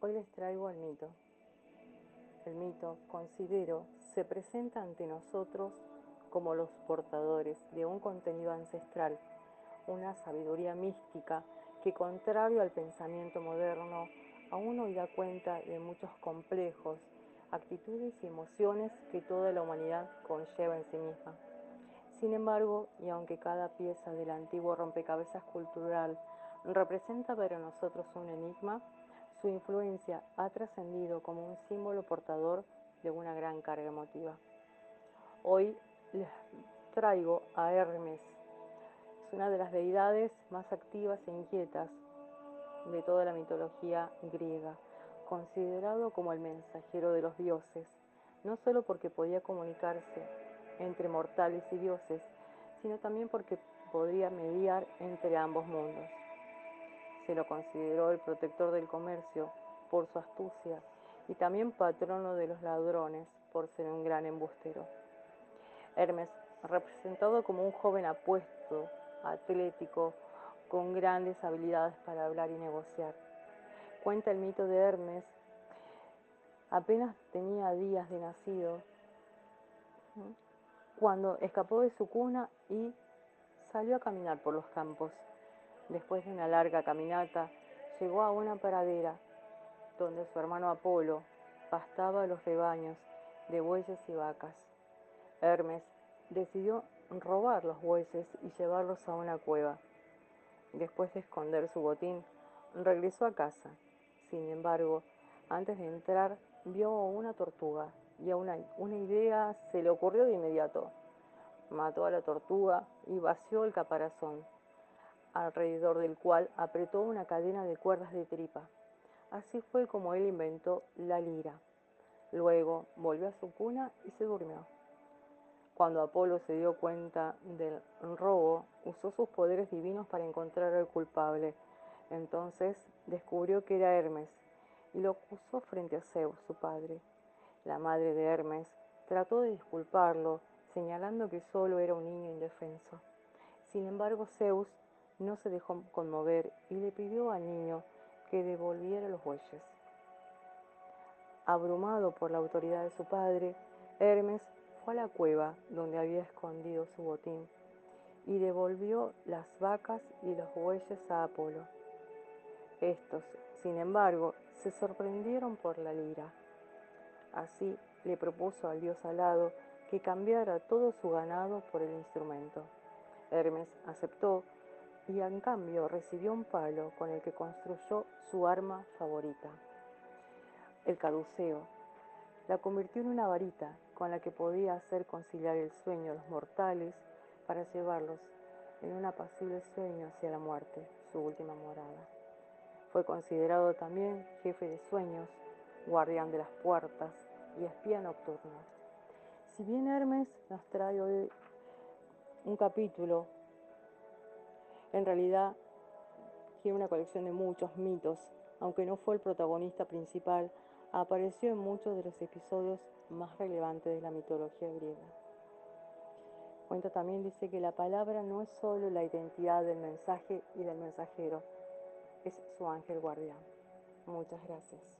Hoy les traigo el mito. El mito, considero, se presenta ante nosotros como los portadores de un contenido ancestral, una sabiduría mística que contrario al pensamiento moderno, aún no da cuenta de muchos complejos, actitudes y emociones que toda la humanidad conlleva en sí misma. Sin embargo, y aunque cada pieza del antiguo rompecabezas cultural representa para nosotros un enigma, su influencia ha trascendido como un símbolo portador de una gran carga emotiva. Hoy les traigo a Hermes, es una de las deidades más activas e inquietas de toda la mitología griega, considerado como el mensajero de los dioses, no solo porque podía comunicarse entre mortales y dioses, sino también porque podría mediar entre ambos mundos. Se lo consideró el protector del comercio por su astucia y también patrono de los ladrones por ser un gran embustero. Hermes, representado como un joven apuesto, atlético, con grandes habilidades para hablar y negociar. Cuenta el mito de Hermes, apenas tenía días de nacido, cuando escapó de su cuna y salió a caminar por los campos. Después de una larga caminata, llegó a una pradera donde su hermano Apolo pastaba los rebaños de bueyes y vacas. Hermes decidió robar los bueyes y llevarlos a una cueva. Después de esconder su botín, regresó a casa. Sin embargo, antes de entrar, vio una tortuga y a una, una idea se le ocurrió de inmediato. Mató a la tortuga y vació el caparazón, alrededor del cual apretó una cadena de cuerdas de tripa. Así fue como él inventó la lira. Luego volvió a su cuna y se durmió. Cuando Apolo se dio cuenta del robo, usó sus poderes divinos para encontrar al culpable. Entonces descubrió que era Hermes y lo acusó frente a Zeus, su padre. La madre de Hermes trató de disculparlo, señalando que solo era un niño indefenso. Sin embargo, Zeus no se dejó conmover y le pidió al niño que devolviera los bueyes. Abrumado por la autoridad de su padre, Hermes a la cueva donde había escondido su botín y devolvió las vacas y los bueyes a Apolo. Estos, sin embargo, se sorprendieron por la lira. Así le propuso al dios alado que cambiara todo su ganado por el instrumento. Hermes aceptó y en cambio recibió un palo con el que construyó su arma favorita, el caduceo. La convirtió en una varita con la que podía hacer conciliar el sueño de los mortales para llevarlos en un apacible sueño hacia la muerte, su última morada. Fue considerado también jefe de sueños, guardián de las puertas y espía nocturno. Si bien Hermes nos trae hoy un capítulo, en realidad tiene una colección de muchos mitos, aunque no fue el protagonista principal, apareció en muchos de los episodios más relevantes de la mitología griega. Cuenta también, dice que la palabra no es solo la identidad del mensaje y del mensajero, es su ángel guardián. Muchas gracias.